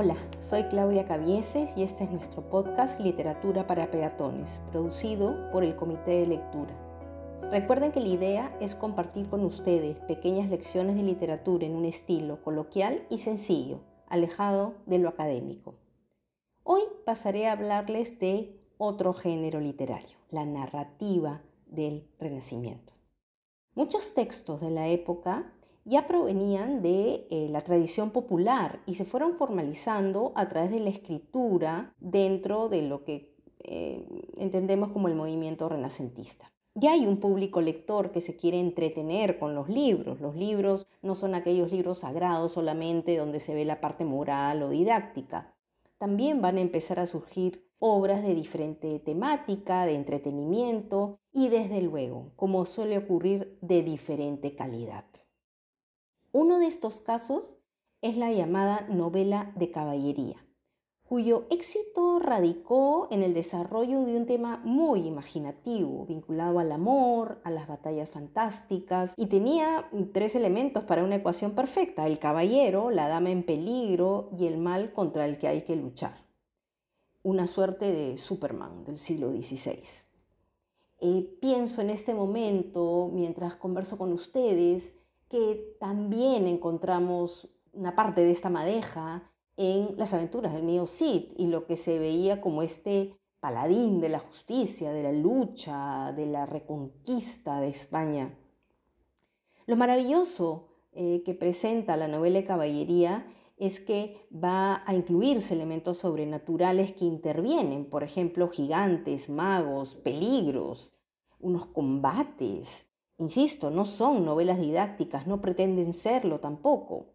Hola, soy Claudia Cabieses y este es nuestro podcast Literatura para Peatones, producido por el Comité de Lectura. Recuerden que la idea es compartir con ustedes pequeñas lecciones de literatura en un estilo coloquial y sencillo, alejado de lo académico. Hoy pasaré a hablarles de otro género literario, la narrativa del Renacimiento. Muchos textos de la época ya provenían de eh, la tradición popular y se fueron formalizando a través de la escritura dentro de lo que eh, entendemos como el movimiento renacentista. Ya hay un público lector que se quiere entretener con los libros. Los libros no son aquellos libros sagrados solamente donde se ve la parte moral o didáctica. También van a empezar a surgir obras de diferente temática, de entretenimiento y desde luego, como suele ocurrir, de diferente calidad. Uno de estos casos es la llamada novela de caballería, cuyo éxito radicó en el desarrollo de un tema muy imaginativo, vinculado al amor, a las batallas fantásticas, y tenía tres elementos para una ecuación perfecta, el caballero, la dama en peligro y el mal contra el que hay que luchar. Una suerte de Superman del siglo XVI. Eh, pienso en este momento, mientras converso con ustedes, que también encontramos una parte de esta madeja en las aventuras del mío Cid y lo que se veía como este paladín de la justicia, de la lucha, de la reconquista de España. Lo maravilloso eh, que presenta la novela de caballería es que va a incluirse elementos sobrenaturales que intervienen, por ejemplo, gigantes, magos, peligros, unos combates, Insisto, no son novelas didácticas, no pretenden serlo tampoco.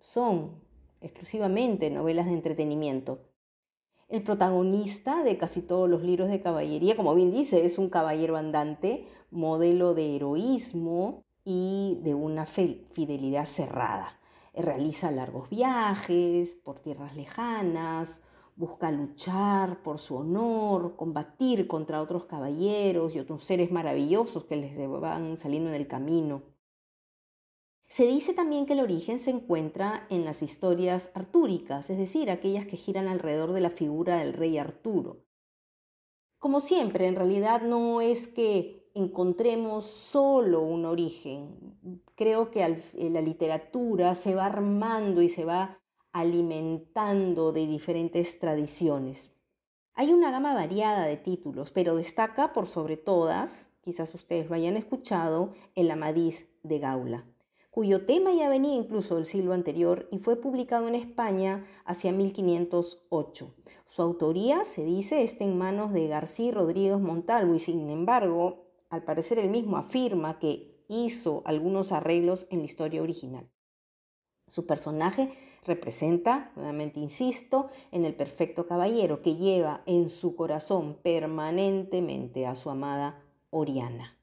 Son exclusivamente novelas de entretenimiento. El protagonista de casi todos los libros de caballería, como bien dice, es un caballero andante, modelo de heroísmo y de una fidelidad cerrada. Realiza largos viajes por tierras lejanas, busca luchar por su honor, combatir contra otros caballeros y otros seres maravillosos que les van saliendo en el camino. Se dice también que el origen se encuentra en las historias artúricas, es decir, aquellas que giran alrededor de la figura del rey Arturo. Como siempre, en realidad no es que encontremos solo un origen. Creo que la literatura se va armando y se va alimentando de diferentes tradiciones. Hay una gama variada de títulos, pero destaca por sobre todas, quizás ustedes lo hayan escuchado, el Amadís de Gaula, cuyo tema ya venía incluso del siglo anterior y fue publicado en España hacia 1508. Su autoría, se dice, está en manos de García Rodríguez Montalvo y sin embargo, al parecer él mismo afirma que hizo algunos arreglos en la historia original. Su personaje representa, nuevamente insisto, en el perfecto caballero que lleva en su corazón permanentemente a su amada Oriana.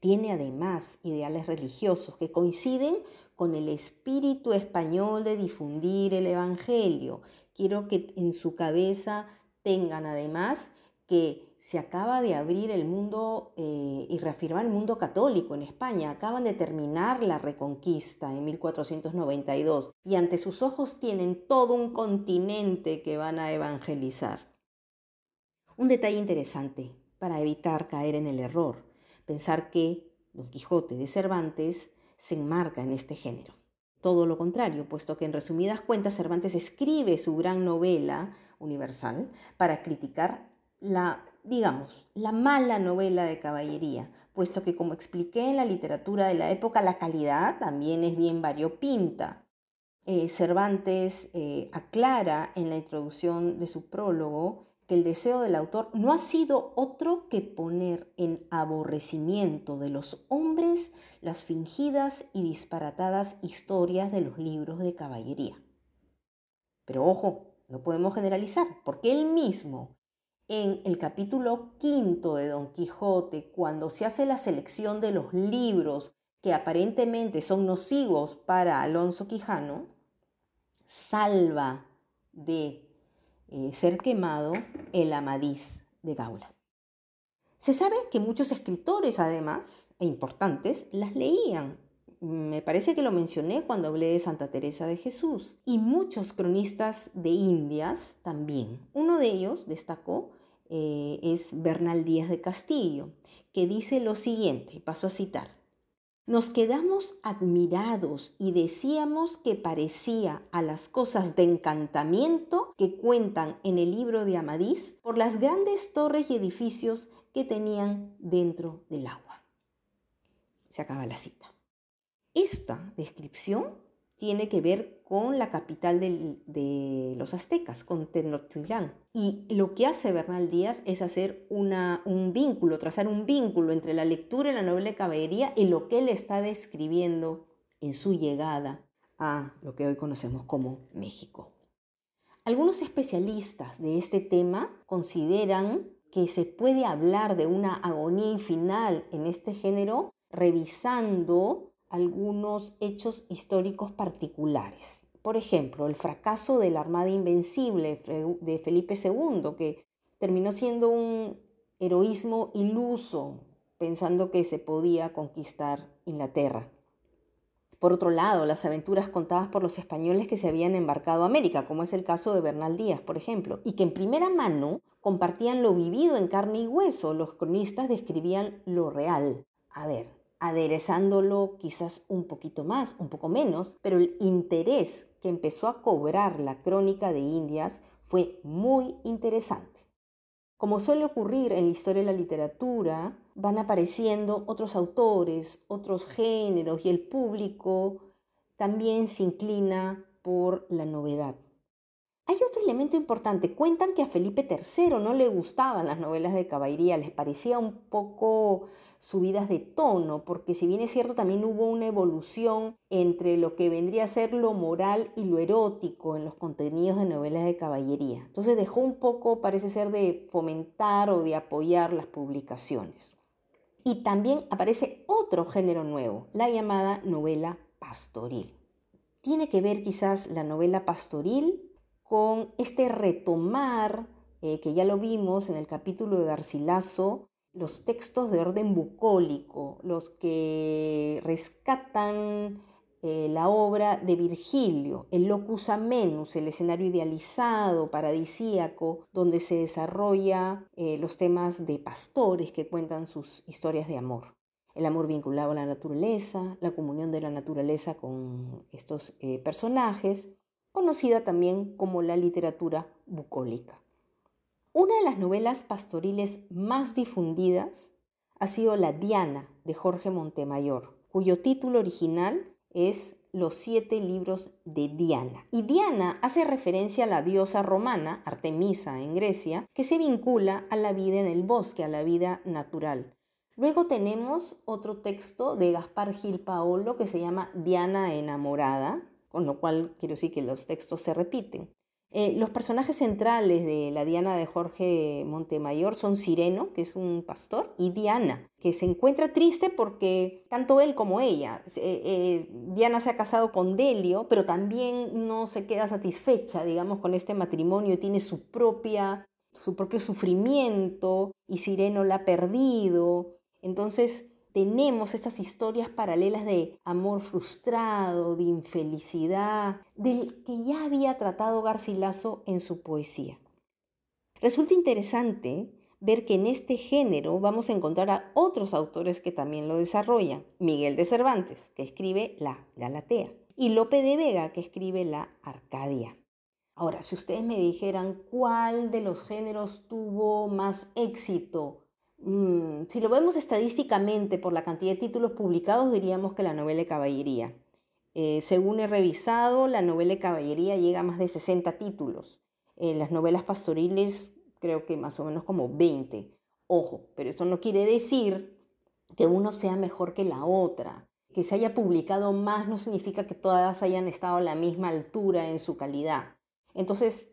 Tiene además ideales religiosos que coinciden con el espíritu español de difundir el Evangelio. Quiero que en su cabeza tengan además que se acaba de abrir el mundo eh, y reafirmar el mundo católico en España. Acaban de terminar la reconquista en 1492 y ante sus ojos tienen todo un continente que van a evangelizar. Un detalle interesante para evitar caer en el error, pensar que Don Quijote de Cervantes se enmarca en este género. Todo lo contrario, puesto que en resumidas cuentas Cervantes escribe su gran novela universal para criticar la digamos, la mala novela de caballería, puesto que como expliqué en la literatura de la época, la calidad también es bien variopinta. Eh, Cervantes eh, aclara en la introducción de su prólogo que el deseo del autor no ha sido otro que poner en aborrecimiento de los hombres las fingidas y disparatadas historias de los libros de caballería. Pero ojo, no podemos generalizar, porque él mismo en el capítulo quinto de Don Quijote, cuando se hace la selección de los libros que aparentemente son nocivos para Alonso Quijano, salva de eh, ser quemado el Amadís de Gaula. Se sabe que muchos escritores, además, e importantes, las leían. me parece que lo mencioné cuando hablé de Santa Teresa de Jesús. Y muchos cronistas de Indias también. Uno de ellos destacó eh, es Bernal Díaz de Castillo, que dice lo siguiente, paso a citar. Nos quedamos admirados y decíamos que parecía a las cosas de encantamiento que cuentan en el libro de Amadís por las grandes torres y edificios que tenían dentro del agua. Se acaba la cita. Esta descripción tiene que ver con la capital de los aztecas, con Tenochtitlán. Y lo que hace Bernal Díaz es hacer un vínculo, trazar un vínculo entre la lectura y la novela de caballería y lo que él está describiendo en su llegada a lo que hoy conocemos como México. Algunos especialistas de este tema consideran que se puede hablar de una agonía final en este género revisando algunos hechos históricos particulares. Por ejemplo, el fracaso de la Armada Invencible de Felipe II, que terminó siendo un heroísmo iluso, pensando que se podía conquistar Inglaterra. Por otro lado, las aventuras contadas por los españoles que se habían embarcado a América, como es el caso de Bernal Díaz, por ejemplo, y que en primera mano compartían lo vivido en carne y hueso. Los cronistas describían lo real. A ver, aderezándolo quizás un poquito más, un poco menos, pero el interés que empezó a cobrar la crónica de Indias fue muy interesante. Como suele ocurrir en la historia de la literatura, van apareciendo otros autores, otros géneros y el público también se inclina por la novedad. Hay otro elemento importante. Cuentan que a Felipe III no le gustaban las novelas de caballería, les parecía un poco subidas de tono, porque si bien es cierto, también hubo una evolución entre lo que vendría a ser lo moral y lo erótico en los contenidos de novelas de caballería. Entonces dejó un poco, parece ser, de fomentar o de apoyar las publicaciones. Y también aparece otro género nuevo, la llamada novela pastoril. Tiene que ver quizás la novela pastoril con este retomar, eh, que ya lo vimos en el capítulo de Garcilaso, los textos de orden bucólico, los que rescatan eh, la obra de Virgilio, el locus amenus, el escenario idealizado, paradisíaco, donde se desarrolla eh, los temas de pastores que cuentan sus historias de amor. El amor vinculado a la naturaleza, la comunión de la naturaleza con estos personajes, conocida también como la literatura bucólica. Una de las novelas pastoriles más difundidas ha sido La Diana de Jorge Montemayor, cuyo título original es Los siete libros de Diana. Y Diana hace referencia a la diosa romana, Artemisa en Grecia, que se vincula a la vida en el bosque, a la vida natural. Luego tenemos otro texto de Gaspar Gil Paolo que se llama Diana enamorada, con lo cual quiero decir que los textos se repiten. Eh, los personajes centrales de la Diana de Jorge Montemayor son Sireno, que es un pastor, y Diana, que se encuentra triste porque tanto él como ella, eh, eh, Diana se ha casado con Delio, pero también no se queda satisfecha, digamos, con este matrimonio, tiene su propia su propio sufrimiento y Sireno la ha perdido. Entonces, tenemos estas historias paralelas de amor frustrado, de infelicidad, del que ya había tratado Garcilaso en su poesía. Resulta interesante ver que en este género vamos a encontrar a otros autores que también lo desarrollan. Miguel de Cervantes, que escribe la Galatea, y Lope de Vega, que escribe la Arcadia. Ahora, si ustedes me dijeran cuál de los géneros tuvo más éxito Mm, si lo vemos estadísticamente por la cantidad de títulos publicados, diríamos que la novela de caballería. Eh, según he revisado, la novela de caballería llega a más de 60 títulos. Eh, las novelas pastoriles creo que más o menos como 20. Ojo, pero eso no quiere decir que uno sea mejor que la otra. Que se haya publicado más no significa que todas hayan estado a la misma altura en su calidad. Entonces,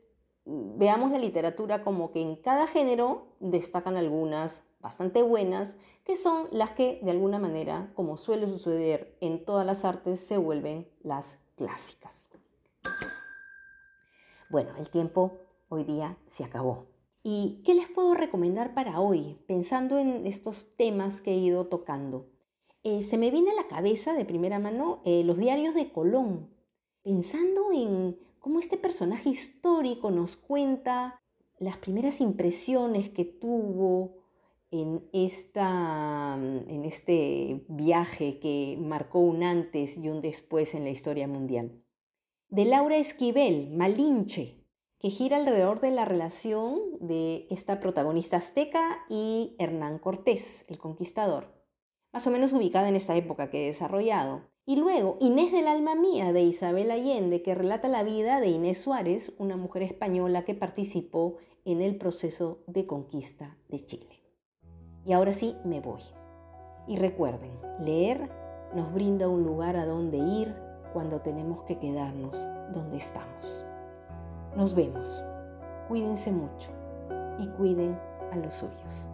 mm, veamos la literatura como que en cada género destacan algunas bastante buenas, que son las que de alguna manera, como suele suceder en todas las artes, se vuelven las clásicas. Bueno, el tiempo hoy día se acabó. ¿Y qué les puedo recomendar para hoy, pensando en estos temas que he ido tocando? eh, se me viene a la cabeza de primera mano eh, los diarios de Colón, pensando en cómo este personaje histórico nos cuenta las primeras impresiones que tuvo en, esta, en este viaje que marcó un antes y un después en la historia mundial. De Laura Esquivel, Malinche, que gira alrededor de la relación de esta protagonista azteca y Hernán Cortés, el conquistador, más o menos ubicada en esta época que he desarrollado. Y luego Inés del alma mía de Isabel Allende, que relata la vida de Inés Suárez, una mujer española que participó en el proceso de conquista de Chile. Y ahora sí, me voy. Y recuerden, leer nos brinda un lugar a donde ir cuando tenemos que quedarnos donde estamos. Nos vemos. Cuídense mucho y cuiden a los suyos.